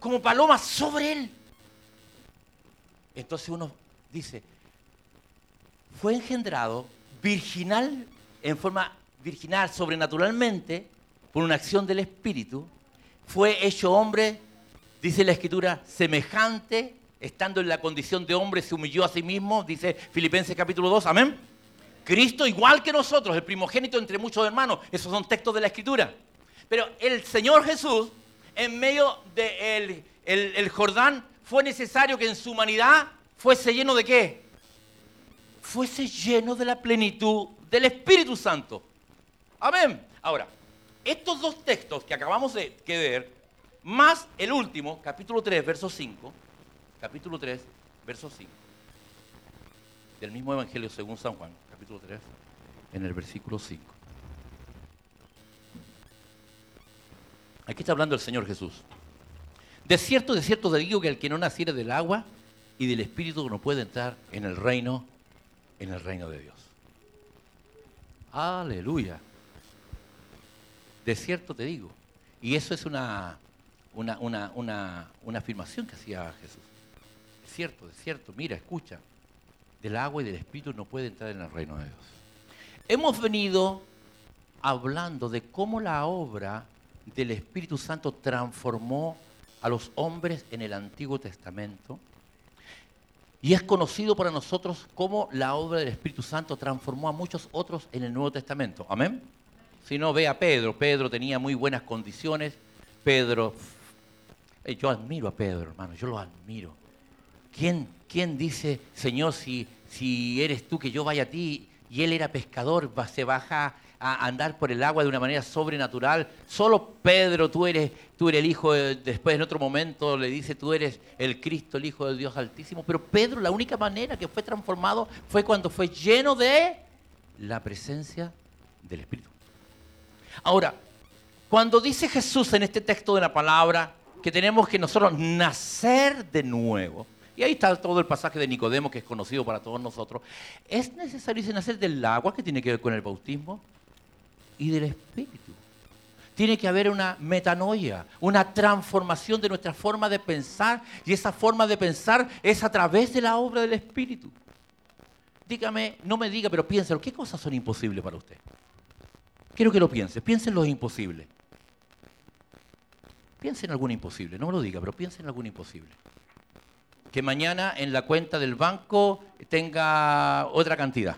como paloma sobre él. Entonces uno dice, fue engendrado virginal, en forma virginal, sobrenaturalmente, por una acción del Espíritu, fue hecho hombre, dice la Escritura, semejante, estando en la condición de hombre, se humilló a sí mismo, dice Filipenses capítulo 2, amén. Cristo igual que nosotros, el primogénito entre muchos hermanos, esos son textos de la Escritura. Pero el Señor Jesús, en medio del de el Jordán, fue necesario que en su humanidad fuese lleno de qué? Fuese lleno de la plenitud del Espíritu Santo. Amén. Ahora, estos dos textos que acabamos de ver, más el último, capítulo 3, verso 5, capítulo 3, verso 5, del mismo Evangelio según San Juan, capítulo 3, en el versículo 5. Aquí está hablando el Señor Jesús. De cierto, de cierto te digo que el que no naciere del agua y del Espíritu no puede entrar en el reino, en el reino de Dios. Aleluya. De cierto te digo. Y eso es una, una, una, una afirmación que hacía Jesús. Es cierto, es cierto. Mira, escucha. Del agua y del Espíritu no puede entrar en el reino de Dios. Hemos venido hablando de cómo la obra del Espíritu Santo transformó a los hombres en el Antiguo Testamento. Y es conocido para nosotros como la obra del Espíritu Santo transformó a muchos otros en el Nuevo Testamento. Amén. Si no, ve a Pedro. Pedro tenía muy buenas condiciones. Pedro, yo admiro a Pedro, hermano, yo lo admiro. ¿Quién, quién dice, Señor, si, si eres tú que yo vaya a ti? Y él era pescador, se baja andar por el agua de una manera sobrenatural. Solo Pedro, tú eres, tú eres el Hijo, después en otro momento le dice, tú eres el Cristo, el Hijo de Dios Altísimo. Pero Pedro, la única manera que fue transformado fue cuando fue lleno de la presencia del Espíritu. Ahora, cuando dice Jesús en este texto de la palabra que tenemos que nosotros nacer de nuevo, y ahí está todo el pasaje de Nicodemo que es conocido para todos nosotros, ¿es necesario nacer del agua que tiene que ver con el bautismo? Y del Espíritu. Tiene que haber una metanoia, una transformación de nuestra forma de pensar y esa forma de pensar es a través de la obra del Espíritu. Dígame, no me diga, pero piénselo, ¿qué cosas son imposibles para usted? Quiero que lo piense, piense en lo imposible. Piense en algún imposible, no me lo diga, pero piense en algún imposible. Que mañana en la cuenta del banco tenga otra cantidad.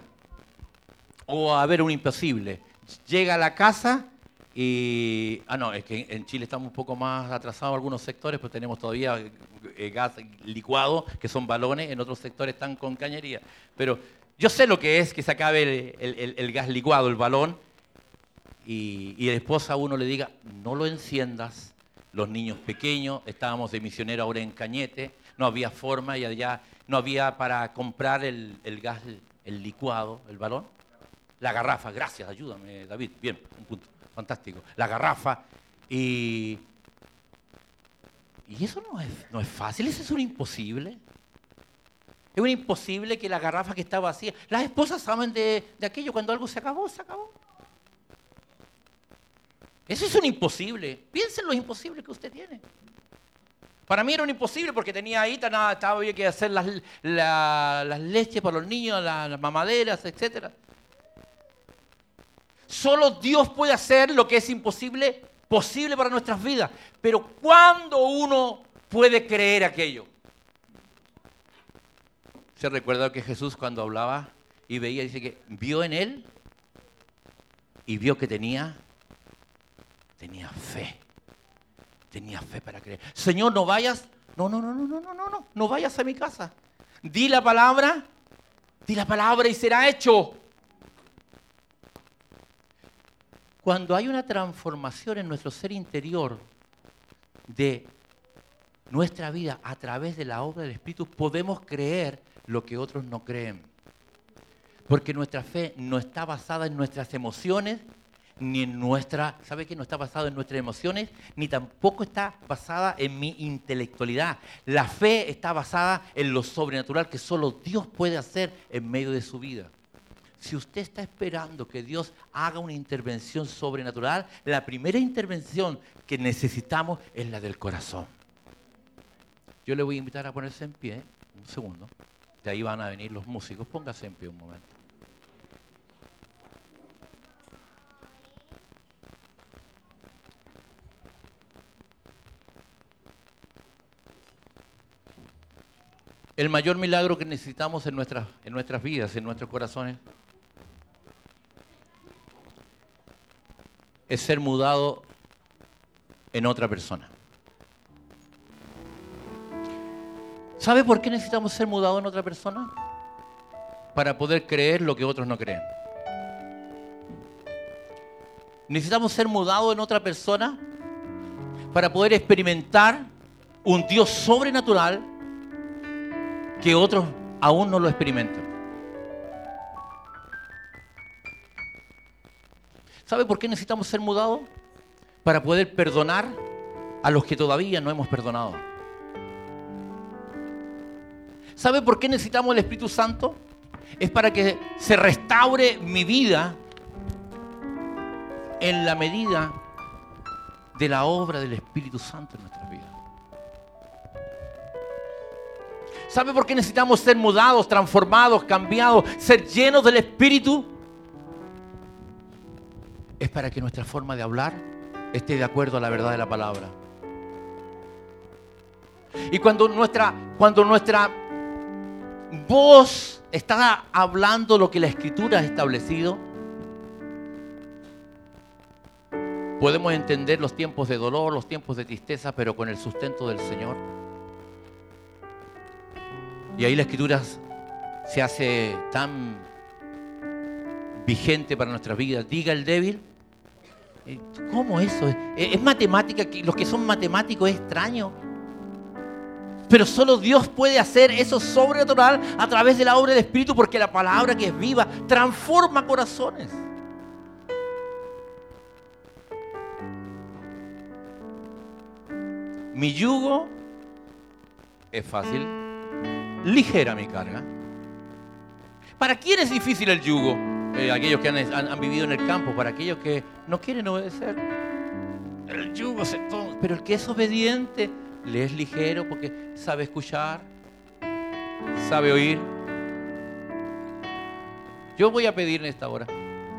O haber un imposible llega a la casa y... Ah, no, es que en Chile estamos un poco más atrasados en algunos sectores, pues tenemos todavía eh, gas licuado, que son balones, en otros sectores están con cañería. Pero yo sé lo que es que se acabe el, gas licuado, el balón, y, y la esposa a uno le diga, no lo enciendas, los niños pequeños, estábamos de misionero ahora en Cañete, no había forma y allá no había para comprar el, el gas, el licuado, el balón. La garrafa, gracias, ayúdame, David. Bien, un punto. Fantástico. La garrafa. Y, y eso no es, no es fácil, eso es un imposible. Es un imposible que la garrafa que está vacía. Las esposas saben de, de aquello, cuando algo se acabó, se acabó. Eso es un imposible. Piensen lo imposible que usted tiene. Para mí era un imposible porque tenía ahí, estaba, había que hacer las, las leches para los niños, las, mamaderas, etcétera. Solo Dios puede hacer lo que es imposible, posible para nuestras vidas. Pero ¿cuándo uno puede creer aquello? ¿Se recuerda que Jesús cuando hablaba y veía, dice que vio en él y vio que tenía, tenía fe. Tenía fe para creer. Señor, no vayas, no, no, no, no, no, no, no, no, no vayas a mi casa. Di la palabra, di la palabra y será hecho. Cuando hay una transformación en nuestro ser interior de nuestra vida a través de la obra del Espíritu, podemos creer lo que otros no creen. Porque nuestra fe no está basada en nuestras emociones, ni en nuestra, ¿sabe qué? No está basada en nuestras emociones, ni tampoco está basada en mi intelectualidad. La fe está basada en lo sobrenatural que solo Dios puede hacer en medio de su vida. Si usted está esperando que Dios haga una intervención sobrenatural, la primera intervención que necesitamos es la del corazón. Yo le voy a invitar a ponerse en pie, un segundo. De ahí van a venir los músicos. Póngase en pie un momento. El mayor milagro que necesitamos en nuestras, en nuestras vidas, en nuestros corazones, es ser mudado en otra persona. ¿Sabe por qué necesitamos ser mudados en otra persona? Para poder creer lo que otros no creen. Necesitamos ser mudados en otra persona para poder experimentar un Dios sobrenatural que otros aún no lo experimentan. ¿Sabe por qué necesitamos ser mudados? Para poder perdonar a los que todavía no hemos perdonado. ¿Sabe por qué necesitamos el Espíritu Santo? Es para que se restaure mi vida en la medida de la obra del Espíritu Santo en nuestra vida. ¿Sabe por qué necesitamos ser mudados, transformados, cambiados, ser llenos del Espíritu? Es para que nuestra forma de hablar esté de acuerdo a la verdad de la palabra. Y cuando nuestra, cuando nuestra voz está hablando lo que la escritura ha establecido, podemos entender los tiempos de dolor, los tiempos de tristeza, pero con el sustento del Señor. Y ahí la escritura se hace tan vigente para nuestras vidas. Diga el débil. Eh, ¿Cómo eso? ¿Es matemática? ¿Los que son matemáticos es extraño? Pero solo Dios puede hacer eso sobrenatural a través de la obra del Espíritu porque la palabra que es viva transforma corazones. Mi yugo es fácil, ligera mi carga. ¿Para quién es difícil el yugo? Eh, aquellos que han, vivido en el campo, para aquellos que no quieren obedecer. El yugo se toma, pero el que es obediente le es ligero porque sabe escuchar, sabe oír. Yo voy a pedir en esta hora,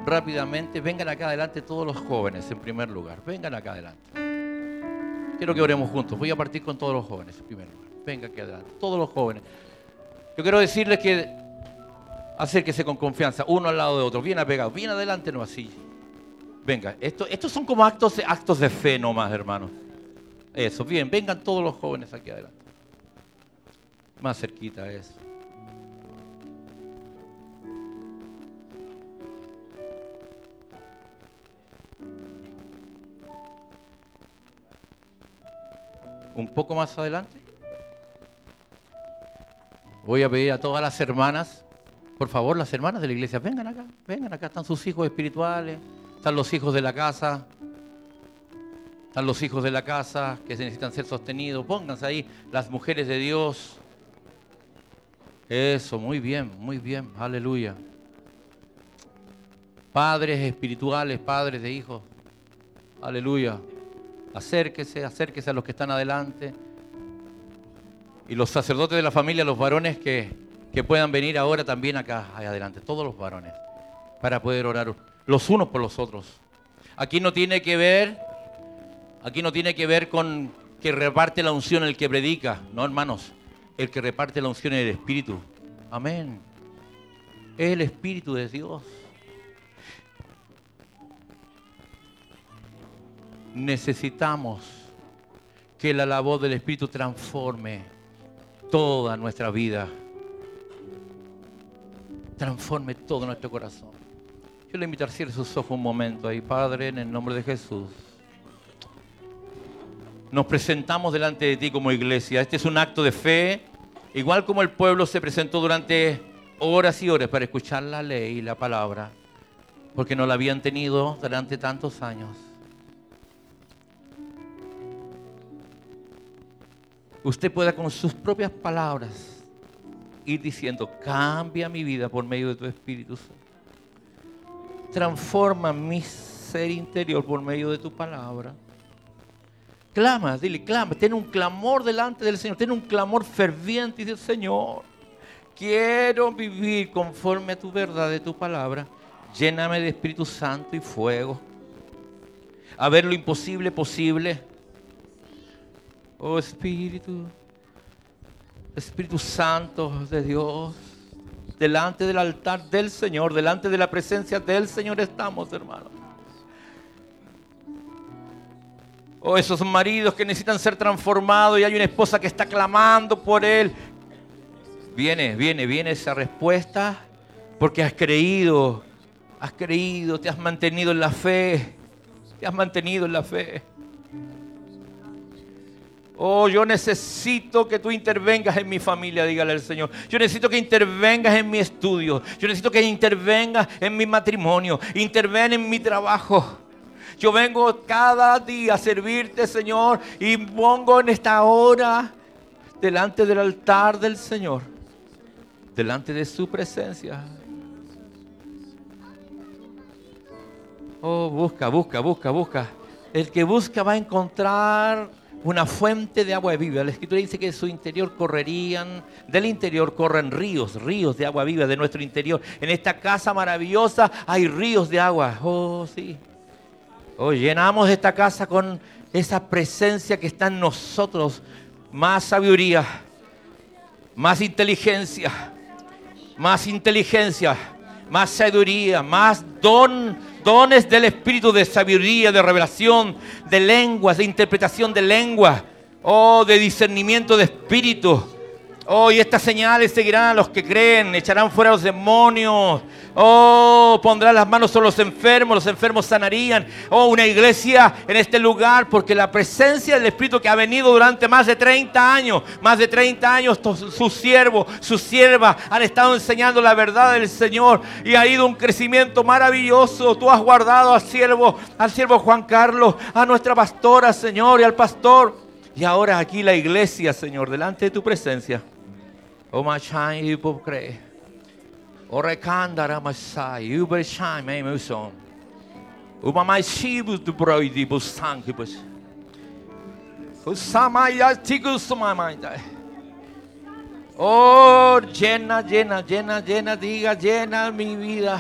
rápidamente, vengan acá adelante todos los jóvenes en primer lugar, vengan acá adelante. Quiero que oremos juntos, voy a partir con todos los jóvenes en primer lugar. Vengan aquí adelante, todos los jóvenes. Yo quiero decirles que acérquese con confianza, uno al lado de otro, bien apegado, bien adelante, no así. Venga, esto, estos son como actos, actos de fe nomás, hermanos. Eso, bien, vengan todos los jóvenes aquí adelante. Más cerquita eso. Un poco más adelante. Voy a pedir a todas las hermanas, por favor, las hermanas de la iglesia, vengan acá, vengan acá, están sus hijos espirituales, están los hijos de la casa, están los hijos de la casa que necesitan ser sostenidos. Pónganse ahí las mujeres de Dios. Eso, muy bien, muy bien. Aleluya. Padres espirituales, padres de hijos. Aleluya. Acérquese, acérquese a los que están adelante. Y los sacerdotes de la familia, los varones que, que puedan venir ahora también acá adelante. Todos los varones. Para poder orar los unos por los otros. Aquí no tiene que ver, aquí no tiene que ver con que reparte la unción el que predica, no hermanos, el que reparte la unción es el Espíritu. Amén. Es el Espíritu de Dios. Necesitamos que la voz del Espíritu transforme toda nuestra vida. Transforme todo nuestro corazón. Yo le invito a cierre sus ojos un momento ahí, Padre, en el nombre de Jesús. Nos presentamos delante de ti como iglesia. Este es un acto de fe, igual como el pueblo se presentó durante horas y horas para escuchar la ley y la palabra, porque no la habían tenido durante tantos años. usted pueda con sus propias palabras ir diciendo, cambia mi vida por medio de tu Espíritu Santo. Transforma mi ser interior por medio de tu palabra. Clama, dile, clama, ten un clamor delante del Señor, ten un clamor ferviente y dice, Señor, quiero vivir conforme a tu verdad de tu palabra. Lléname de Espíritu Santo y fuego. A ver lo imposible posible Oh Espíritu, Espíritu Santo de Dios, delante del altar del Señor, delante de la presencia del Señor estamos, hermanos. Oh, esos maridos que necesitan ser transformados y hay una esposa que está clamando por él. Viene, viene, viene esa respuesta porque has creído, has creído, te has mantenido en la fe, te has mantenido en la fe. Oh, yo necesito que tú intervengas en mi familia, dígale al Señor. Yo necesito que intervengas en mi estudio. Yo necesito que intervengas en mi matrimonio. Interven en mi trabajo. Yo vengo cada día a servirte, Señor, y pongo en esta hora delante del altar del Señor, delante de su presencia. Oh, busca, busca, busca, busca. El que busca va a encontrar una fuente de agua viva. La escritura dice que de su interior correrían, del interior corren ríos, ríos de agua viva de nuestro interior. En esta casa maravillosa hay ríos de agua. Oh, sí. Oh, llenamos esta casa con esa presencia que está en nosotros. Más sabiduría, más inteligencia, más inteligencia, más sabiduría, más don dones del Espíritu de sabiduría, de revelación, de lenguas, de interpretación de lengua, oh, de discernimiento de espíritu. Oh, y estas señales seguirán a los que creen, echarán fuera a los demonios. Oh, pondrán las manos sobre los enfermos, los enfermos sanarían. Oh, una iglesia en este lugar, porque la presencia del Espíritu que ha venido durante más de 30 años, más de 30 años, sus siervos, sus siervas han estado enseñando la verdad del Señor y ha ido un crecimiento maravilloso. Tú has guardado al siervo, al siervo Juan Carlos, a nuestra pastora, Señor, y al pastor. Y ahora aquí la iglesia, Señor, delante de tu presencia. O machai hipocre. O recandara masai. Uber shai me muson. Uma mais chibu do broidi bustanque bus. Usamaya tigus mamanda. Oh, llena, llena, llena, llena, diga, llena mi vida.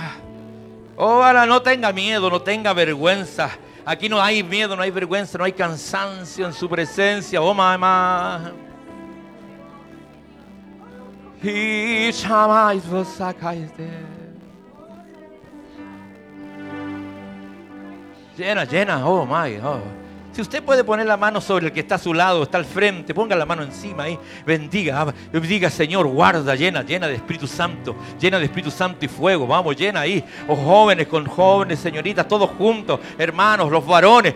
Oh, ahora no tenga miedo, no tenga vergüenza. Aquí no hay miedo, no hay vergüenza, no hay cansancio en su presencia. Oh, mamá. Y jamais vos sacáis Llena, llena, oh my, oh. Si usted puede poner la mano sobre el que está a su lado, está al frente, ponga la mano encima ahí, bendiga, diga Señor, guarda, llena, llena de Espíritu Santo, llena de Espíritu Santo y fuego, vamos, llena ahí, oh jóvenes con jóvenes, señoritas, todos juntos, hermanos, los varones,